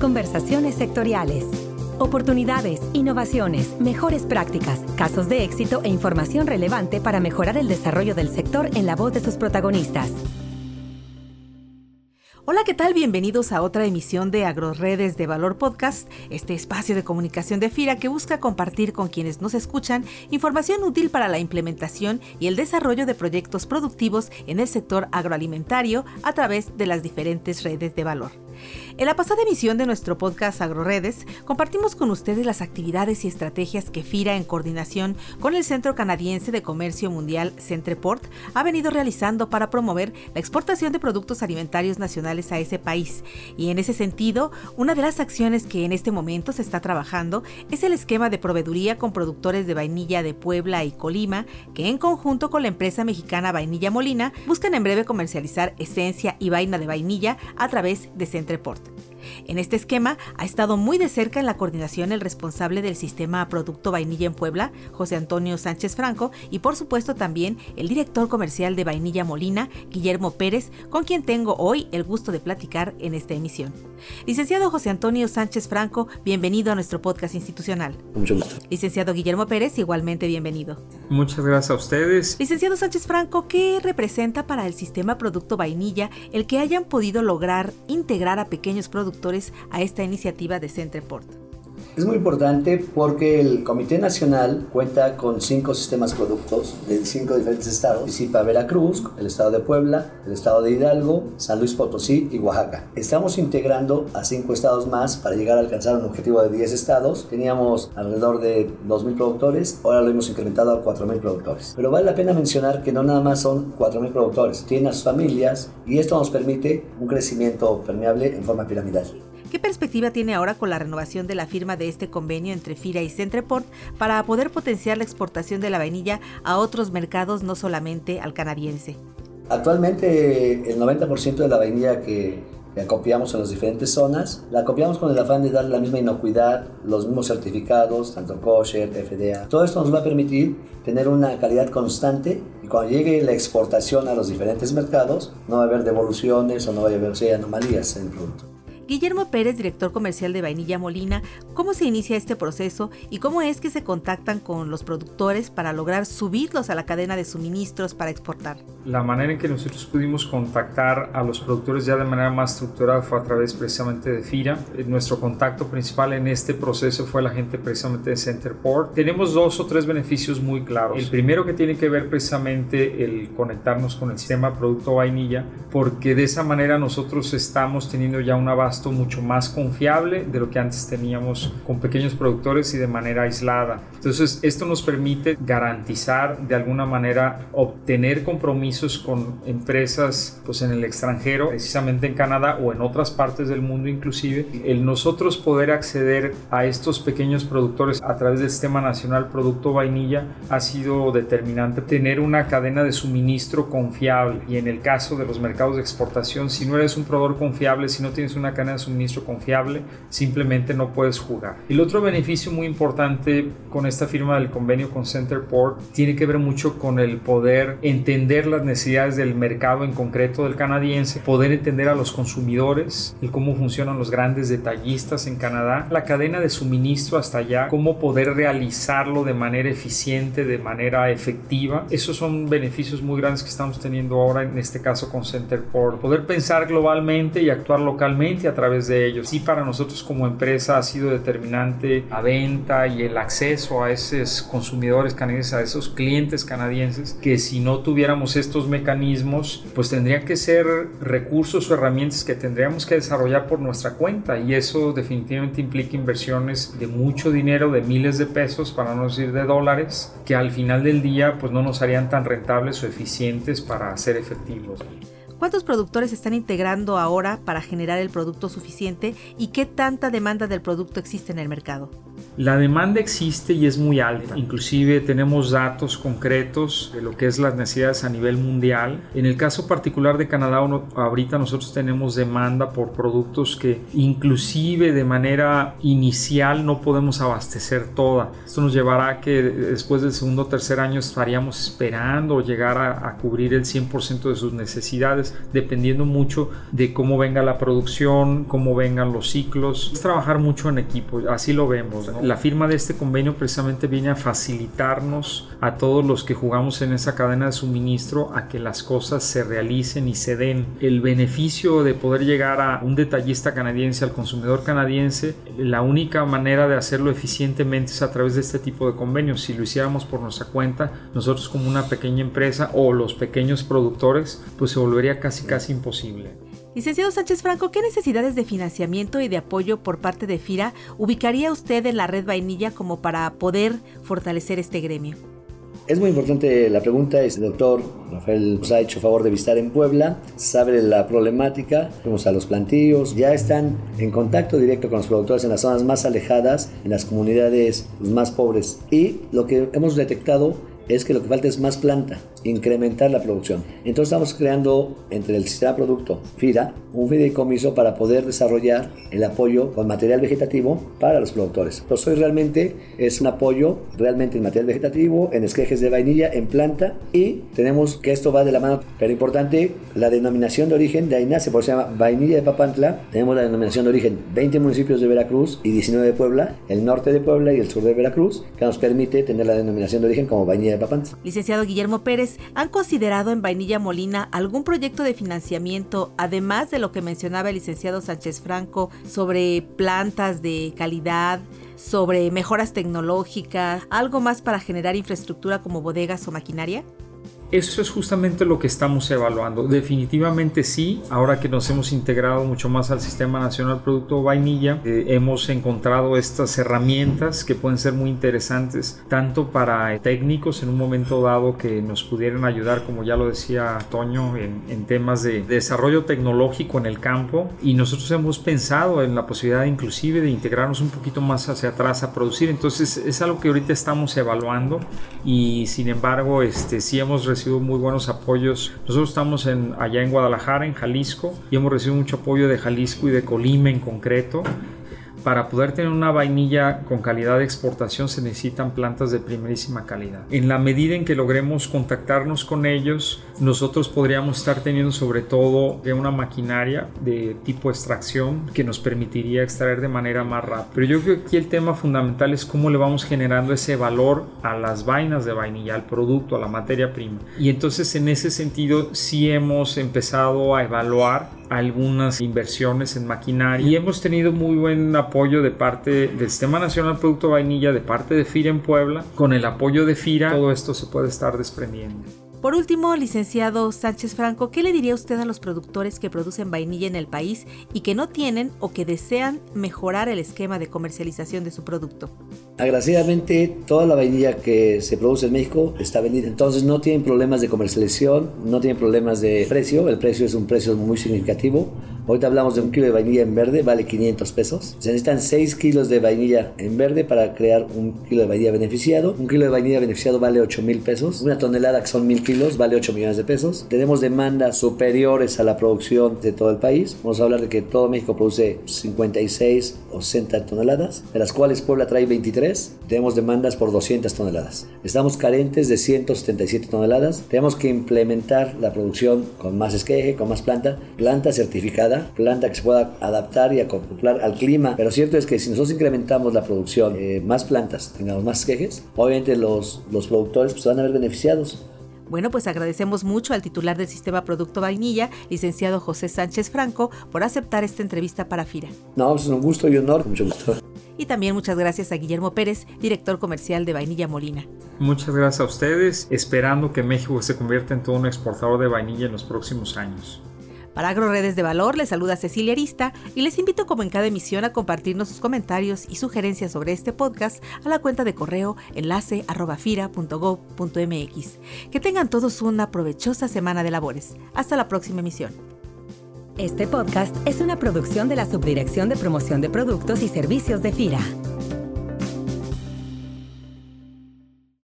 Conversaciones sectoriales. Oportunidades, innovaciones, mejores prácticas, casos de éxito e información relevante para mejorar el desarrollo del sector en la voz de sus protagonistas. Hola, ¿qué tal? Bienvenidos a otra emisión de AgroRedes de Valor Podcast, este espacio de comunicación de FIRA que busca compartir con quienes nos escuchan información útil para la implementación y el desarrollo de proyectos productivos en el sector agroalimentario a través de las diferentes redes de valor. En la pasada emisión de nuestro podcast AgroRedes, compartimos con ustedes las actividades y estrategias que FIRA, en coordinación con el Centro Canadiense de Comercio Mundial Centreport, ha venido realizando para promover la exportación de productos alimentarios nacionales a ese país. Y en ese sentido, una de las acciones que en este momento se está trabajando es el esquema de proveeduría con productores de vainilla de Puebla y Colima, que en conjunto con la empresa mexicana Vainilla Molina buscan en breve comercializar esencia y vaina de vainilla a través de Centreport. En este esquema ha estado muy de cerca en la coordinación el responsable del sistema Producto Vainilla en Puebla, José Antonio Sánchez Franco, y por supuesto también el director comercial de Vainilla Molina, Guillermo Pérez, con quien tengo hoy el gusto de platicar en esta emisión. Licenciado José Antonio Sánchez Franco, bienvenido a nuestro podcast institucional. Mucho gusto. Licenciado Guillermo Pérez, igualmente bienvenido. Muchas gracias a ustedes. Licenciado Sánchez Franco, ¿qué representa para el sistema Producto Vainilla el que hayan podido lograr integrar a pequeños productores a esta iniciativa de Centreport? Es muy importante porque el Comité Nacional cuenta con cinco sistemas productos de cinco diferentes estados. Participa Veracruz, el estado de Puebla, el estado de Hidalgo, San Luis Potosí y Oaxaca. Estamos integrando a cinco estados más para llegar a alcanzar un objetivo de 10 estados. Teníamos alrededor de 2.000 productores, ahora lo hemos incrementado a 4.000 productores. Pero vale la pena mencionar que no nada más son 4.000 productores, tienen a sus familias y esto nos permite un crecimiento permeable en forma piramidal. ¿Qué perspectiva tiene ahora con la renovación de la firma de este convenio entre FIRA y Centreport para poder potenciar la exportación de la vainilla a otros mercados, no solamente al canadiense? Actualmente el 90% de la vainilla que, acopiamos en las diferentes zonas, la acopiamos con el afán de darle la misma inocuidad, los mismos certificados, tanto kosher, FDA. Todo esto nos va a permitir tener una calidad constante y cuando llegue la exportación a los diferentes mercados, no va a haber devoluciones o no va a haber sea, anomalías en el producto. Guillermo Pérez, director comercial de Vainilla Molina, ¿cómo se inicia este proceso y cómo es que se contactan con los productores para lograr subirlos a la cadena de suministros para exportar? La manera en que nosotros pudimos contactar a los productores ya de manera más estructurada fue a través precisamente de FIRA. Eh, nuestro contacto principal en este proceso fue la gente precisamente de Centerport. Tenemos dos o tres beneficios muy claros. El primero que tiene que ver precisamente el conectarnos con el sistema producto vainilla, porque de esa manera nosotros estamos teniendo ya una base mucho más confiable de lo que antes teníamos con pequeños productores y de manera aislada. Entonces, esto nos permite garantizar de alguna manera obtener compromisos con empresas pues en el extranjero, precisamente en Canadá o en otras partes del mundo inclusive, el nosotros poder acceder a estos pequeños productores a través del Sistema Nacional Producto Vainilla ha sido determinante. Tener una cadena de suministro confiable. Y en el caso de los mercados de exportación, si no eres un proveedor confiable, si no tienes una cadena de suministro confiable, simplemente no puedes jugar. El otro beneficio muy importante con esta firma del convenio con Centerport tiene que ver mucho con el poder entender las necesidades del mercado en concreto del canadiense, poder entender a los consumidores, el cómo funcionan los grandes detallistas en Canadá, la cadena de suministro hasta allá, cómo poder realizarlo de manera eficiente, de manera efectiva. Esos son beneficios muy grandes que estamos teniendo ahora en este caso con Centerport. Poder pensar globalmente y actuar localmente a través de ellos. Sí, para nosotros como empresa ha sido determinante la venta y el acceso a esos consumidores canadienses, a esos clientes canadienses, que si no tuviéramos estos mecanismos, pues tendrían que ser recursos o herramientas que tendríamos que desarrollar por nuestra cuenta y eso definitivamente implica inversiones de mucho dinero, de miles de pesos, para no decir de dólares, que al final del día pues no nos harían tan rentables o eficientes para ser efectivos. ¿Cuántos productores están integrando ahora para generar el producto suficiente y qué tanta demanda del producto existe en el mercado? La demanda existe y es muy alta. Inclusive tenemos datos concretos de lo que es las necesidades a nivel mundial. En el caso particular de Canadá, ahorita nosotros tenemos demanda por productos que inclusive de manera inicial no podemos abastecer toda. Esto nos llevará a que después del segundo o tercer año estaríamos esperando llegar a, a cubrir el 100% de sus necesidades, dependiendo mucho de cómo venga la producción, cómo vengan los ciclos. Es trabajar mucho en equipo, así lo vemos. La firma de este convenio precisamente viene a facilitarnos a todos los que jugamos en esa cadena de suministro a que las cosas se realicen y se den. El beneficio de poder llegar a un detallista canadiense, al consumidor canadiense, la única manera de hacerlo eficientemente es a través de este tipo de convenios. Si lo hiciéramos por nuestra cuenta, nosotros como una pequeña empresa o los pequeños productores, pues se volvería casi casi imposible. Licenciado Sánchez Franco, ¿qué necesidades de financiamiento y de apoyo por parte de FIRA ubicaría usted en la red vainilla como para poder fortalecer este gremio? Es muy importante la pregunta. El doctor Rafael nos ha hecho favor de visitar en Puebla, sabe la problemática, vamos a los plantillos, ya están en contacto directo con los productores en las zonas más alejadas, en las comunidades más pobres. Y lo que hemos detectado es que lo que falta es más planta, incrementar la producción. Entonces estamos creando entre el sistema producto FIRA un fideicomiso para poder desarrollar el apoyo con material vegetativo para los productores. Entonces hoy realmente es un apoyo realmente en material vegetativo, en esquejes de vainilla, en planta y tenemos que esto va de la mano, pero importante, la denominación de origen de ahí nace, por se llama vainilla de Papantla. Tenemos la denominación de origen 20 municipios de Veracruz y 19 de Puebla, el norte de Puebla y el sur de Veracruz, que nos permite tener la denominación de origen como vainilla de Licenciado Guillermo Pérez, ¿han considerado en Vainilla Molina algún proyecto de financiamiento, además de lo que mencionaba el licenciado Sánchez Franco, sobre plantas de calidad, sobre mejoras tecnológicas, algo más para generar infraestructura como bodegas o maquinaria? Eso es justamente lo que estamos evaluando. Definitivamente sí, ahora que nos hemos integrado mucho más al Sistema Nacional Producto Vainilla, eh, hemos encontrado estas herramientas que pueden ser muy interesantes, tanto para técnicos en un momento dado que nos pudieran ayudar, como ya lo decía Toño, en, en temas de desarrollo tecnológico en el campo. Y nosotros hemos pensado en la posibilidad inclusive de integrarnos un poquito más hacia atrás a producir. Entonces es algo que ahorita estamos evaluando y sin embargo este, sí hemos recibido recibido muy buenos apoyos. Nosotros estamos en, allá en Guadalajara, en Jalisco, y hemos recibido mucho apoyo de Jalisco y de Colima en concreto para poder tener una vainilla con calidad de exportación se necesitan plantas de primerísima calidad. En la medida en que logremos contactarnos con ellos, nosotros podríamos estar teniendo sobre todo una maquinaria de tipo extracción que nos permitiría extraer de manera más rápida. Pero yo creo que aquí el tema fundamental es cómo le vamos generando ese valor a las vainas de vainilla, al producto, a la materia prima. Y entonces en ese sentido sí hemos empezado a evaluar algunas inversiones en maquinaria y hemos tenido muy buen apoyo de parte del Sistema Nacional Producto Vainilla, de parte de FIRA en Puebla. Con el apoyo de FIRA todo esto se puede estar desprendiendo. Por último, licenciado Sánchez Franco, ¿qué le diría usted a los productores que producen vainilla en el país y que no tienen o que desean mejorar el esquema de comercialización de su producto? Agraciadamente, toda la vainilla que se produce en México está vendida, entonces no tienen problemas de comercialización, no tienen problemas de precio, el precio es un precio muy significativo. Ahorita hablamos de un kilo de vainilla en verde, vale 500 pesos. Se necesitan 6 kilos de vainilla en verde para crear un kilo de vainilla beneficiado. Un kilo de vainilla beneficiado vale 8 mil pesos. Una tonelada que son 1000 kilos vale 8 millones de pesos. Tenemos demandas superiores a la producción de todo el país. Vamos a hablar de que todo México produce 56 o 60 toneladas, de las cuales Puebla trae 23. Tenemos demandas por 200 toneladas. Estamos carentes de 177 toneladas. Tenemos que implementar la producción con más esqueje, con más planta, planta certificada planta que se pueda adaptar y acoplar al clima. Pero cierto es que si nosotros incrementamos la producción, eh, más plantas, tengamos más quejes, obviamente los, los productores pues, van a ver beneficiados. Bueno, pues agradecemos mucho al titular del Sistema Producto Vainilla, licenciado José Sánchez Franco, por aceptar esta entrevista para FIRA. No, pues, es un gusto y honor, mucho gusto. Y también muchas gracias a Guillermo Pérez, director comercial de Vainilla Molina. Muchas gracias a ustedes, esperando que México se convierta en todo un exportador de vainilla en los próximos años. Para AgroRedes de Valor les saluda Cecilia Arista y les invito como en cada emisión a compartirnos sus comentarios y sugerencias sobre este podcast a la cuenta de correo enlace Que tengan todos una provechosa semana de labores. Hasta la próxima emisión. Este podcast es una producción de la Subdirección de Promoción de Productos y Servicios de FIRA.